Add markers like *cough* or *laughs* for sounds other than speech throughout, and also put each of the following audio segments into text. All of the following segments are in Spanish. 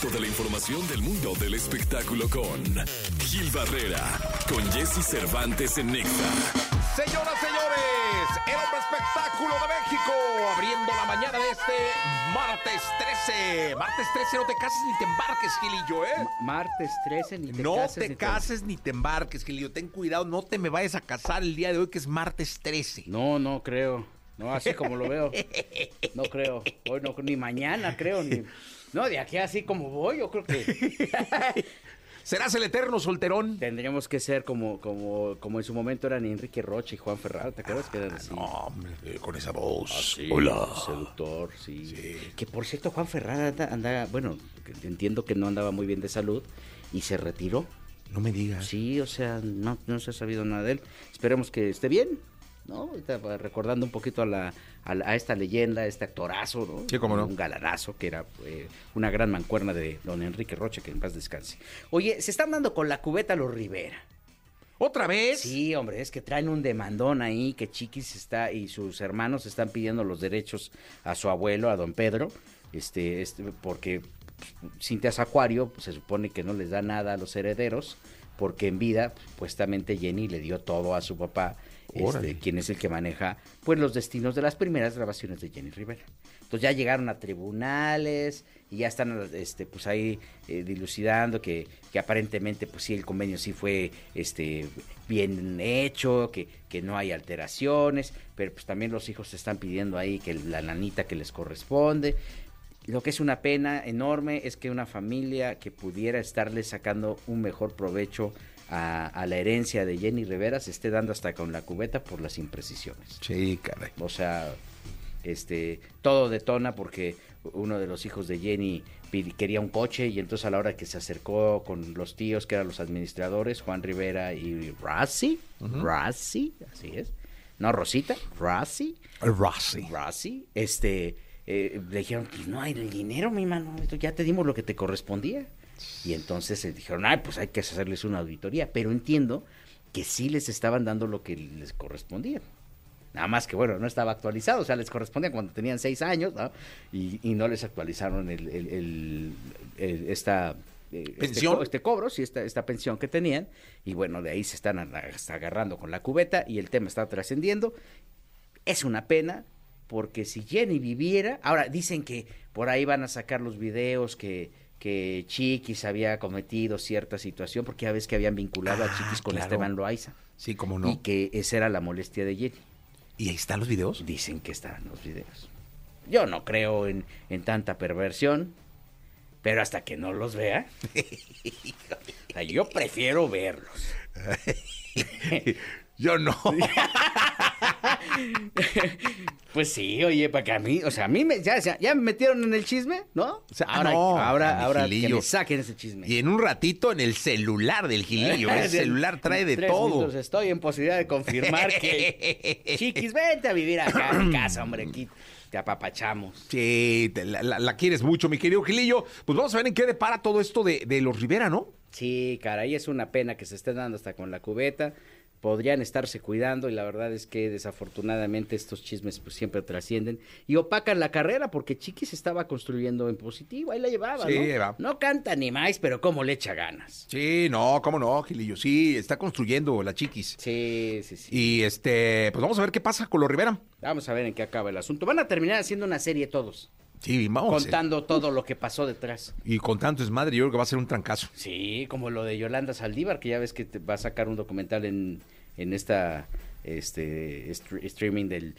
resto de la información del mundo del espectáculo con Gil Barrera, con Jesse Cervantes en Nexa. Señoras, señores, el hombre espectáculo de México, abriendo la mañana de este martes 13. Martes 13, no te cases ni te embarques, Gilillo, ¿eh? Martes 13, ni te no cases. te ni cases ni te embarques, Gilillo. Ten cuidado, no te me vayas a casar el día de hoy, que es martes 13. No, no creo. No, así como lo veo. No creo. Hoy no, ni mañana creo. Ni... No, de aquí así como voy, yo creo que *laughs* ¿Serás el eterno solterón? tendríamos que ser como, como, como en su momento eran Enrique Roche y Juan Ferrara. ¿Te acuerdas que eran así? No, hombre, eh, con esa voz. Sí, Hola. Seductor, sí. Que por cierto, Juan Ferrara anda, anda- bueno, entiendo que no andaba muy bien de salud y se retiró. No me digas. Sí, o sea, no, no se ha sabido nada de él. Esperemos que esté bien, ¿no? Recordando un poquito a, la, a, la- a esta leyenda, a este actorazo, ¿no? Sí, cómo no. Un galanazo, que era eh, una gran mancuerna de don Enrique Roche, que en paz descanse. Oye, se están dando con la cubeta los Rivera. ¿Otra vez? Sí, hombre, es que traen un demandón ahí que Chiquis está y sus hermanos están pidiendo los derechos a su abuelo, a don Pedro, este, este porque pues, Cintia Acuario pues, se supone que no les da nada a los herederos, porque en vida, supuestamente Jenny le dio todo a su papá. Este, quien es el que maneja pues los destinos de las primeras grabaciones de Jenny Rivera. Entonces ya llegaron a tribunales y ya están este, pues ahí eh, dilucidando que, que aparentemente pues sí el convenio sí fue este bien hecho, que, que no hay alteraciones, pero pues también los hijos están pidiendo ahí que la nanita que les corresponde. Lo que es una pena enorme es que una familia que pudiera estarle sacando un mejor provecho a, a la herencia de Jenny Rivera se esté dando hasta con la cubeta por las imprecisiones. Sí, caray. O sea, este, todo detona porque uno de los hijos de Jenny quería un coche y entonces a la hora que se acercó con los tíos que eran los administradores, Juan Rivera y Rossi, Rossi, así es, no Rosita, Rossi, Rossi. Rossi, este, eh, le dijeron, pues no hay el dinero, mi mano, ya te dimos lo que te correspondía. Y entonces le dijeron, ay, pues hay que hacerles una auditoría, pero entiendo que sí les estaban dando lo que les correspondía. Nada más que, bueno, no estaba actualizado, o sea, les correspondía cuando tenían seis años, ¿no? Y, y no les actualizaron el, el- el- el- esta... eh, este ¿Pensión? Este, cobro, sí, esta, esta pensión que tenían, y bueno, de ahí se están agarrando con la cubeta y el tema está trascendiendo. Es una pena, porque si Jenny viviera, ahora dicen que por ahí van a sacar los videos que, que Chiquis había cometido cierta situación, porque ya ves que habían vinculado a Ah, Chiquis con claro. Esteban Loaiza, Sí, cómo y no. que esa era la molestia de Jenny. ¿Y ahí están los videos? Dicen que están los videos. Yo no creo en, en tanta perversión, pero hasta que no los vea, *laughs* o sea, yo prefiero verlos. *laughs* Yo no. *laughs* Pues sí, oye, para que a mí, o sea, a mí me, ya, ya, ya me metieron en el chisme, ¿no? O sea, ahora, no, ahora, ahora que me saquen ese chisme. Y en un ratito en el celular del Gilillo. *laughs* El celular trae de Tres todo. minutos estoy en posibilidad de confirmar que *laughs* Chiquis, vente a vivir acá en casa, hombre, aquí te apapachamos. Sí, te- la, la- la quieres mucho, mi querido Gilillo. Pues vamos a ver en qué depara todo esto de, de los Rivera, ¿no? Sí, caray, es una pena que se esté dando hasta con la cubeta. Podrían estarse cuidando y la verdad es que desafortunadamente estos chismes pues siempre trascienden y opacan la carrera porque Chiquis estaba construyendo en positivo, ahí la llevaba, Sí, ¿no? No canta ni más, pero cómo le echa ganas. Sí, no, cómo no, Gilillo. Sí, está construyendo la chiquis. Sí, sí, sí. Y este, pues vamos a ver qué pasa con los Rivera. Vamos a ver en qué acaba el asunto. Van a terminar haciendo una serie todos, Sí, vamos. eh. contando todo lo que pasó detrás. Y con tanto desmadre, yo creo que va a ser un trancazo. Sí, como lo de Yolanda Saldívar, que ya ves que te va a sacar un documental en, en esta este stre- streaming del.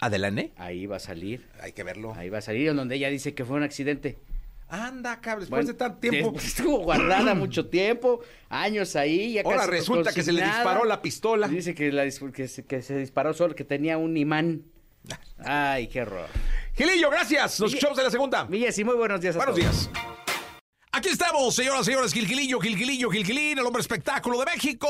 Adelante. Ahí va a salir. Hay que verlo. Ahí va a salir, en donde ella dice que fue un accidente. Anda, cabrón, después Bueno, de tanto tiempo. Estuvo guardada mucho tiempo, años ahí. Ya Ahora casi resulta que se le disparó la pistola. Dice que, la dis- que, se, que se disparó solo, que tenía un imán. Ay, qué horror. Gilillo, gracias. Nos escuchamos en la segunda. Miguel, sí, muy buenos días a Buenos todos. días. Aquí estamos, señoras y señores, Gilgilillo, Gilgilillo, Gilgilín, el hombre espectáculo de México.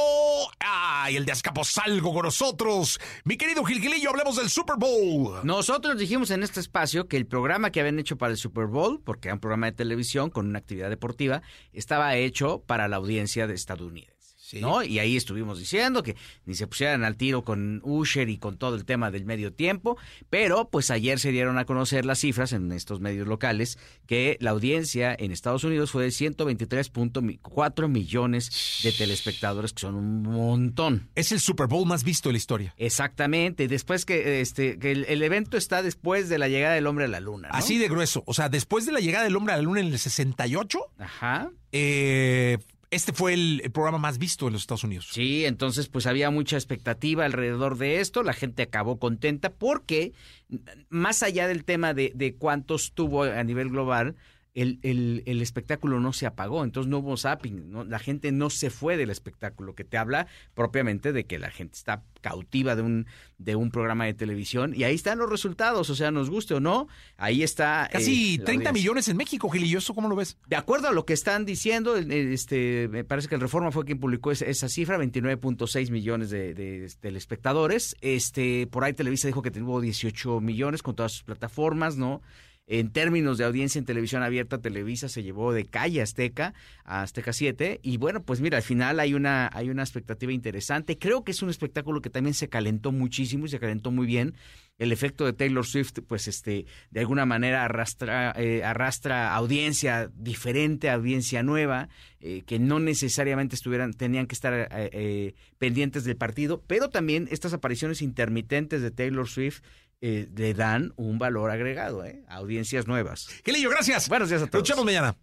¡Ay, el de Azcapotzalco con nosotros! Mi querido Gilgilillo, hablemos del Super Bowl. Nosotros dijimos en este espacio que el programa que habían hecho para el Super Bowl, porque era un programa de televisión con una actividad deportiva, estaba hecho para la audiencia de estadounidense. ¿No? Y ahí estuvimos diciendo que ni se pusieran al tiro con Usher y con todo el tema del medio tiempo, pero pues ayer se dieron a conocer las cifras en estos medios locales que la audiencia en Estados Unidos fue de 123.4 millones de telespectadores, que son un montón. Es el Super Bowl más visto de la historia. Exactamente, después que este que el, evento está después de la llegada del hombre a la luna, Así de grueso, o sea, después de la llegada del hombre a la luna en el 68, Ajá. Eh, este fue el, programa más visto en los Estados Unidos. Sí, entonces pues había mucha expectativa alrededor de esto, la gente acabó contenta porque más allá del tema de, de cuántos tuvo a nivel global, el, el, el, espectáculo no se apagó, entonces no hubo zapping, ¿no? la gente no se fue del espectáculo, que te habla propiamente de que la gente está cautiva de un, de un programa de televisión y ahí están los resultados, o sea, nos guste o no, ahí está. Casi 30 eh, millones en México, Gil, cómo lo ves? De acuerdo a lo que están diciendo, este, me parece que el Reforma fue quien publicó esa, esa cifra, 29.6 millones de, de, telespectadores, este, por ahí Televisa dijo que tuvo 18 millones con todas sus plataformas, ¿no? En términos de audiencia en televisión abierta, Televisa se llevó de calle Azteca a Azteca 7 y bueno, pues mira, al final hay una hay una expectativa interesante. Creo que es un espectáculo que también se calentó muchísimo y se calentó muy bien. El efecto de Taylor Swift, pues este, de alguna manera arrastra, eh, arrastra audiencia diferente, audiencia nueva, eh, que no necesariamente estuvieran, tenían que estar eh, pendientes del partido, pero también estas apariciones intermitentes de Taylor Swift eh, le dan un valor agregado, ¿eh? A audiencias nuevas. Gilillo, gracias. Buenos días a todos. Luchamos mañana.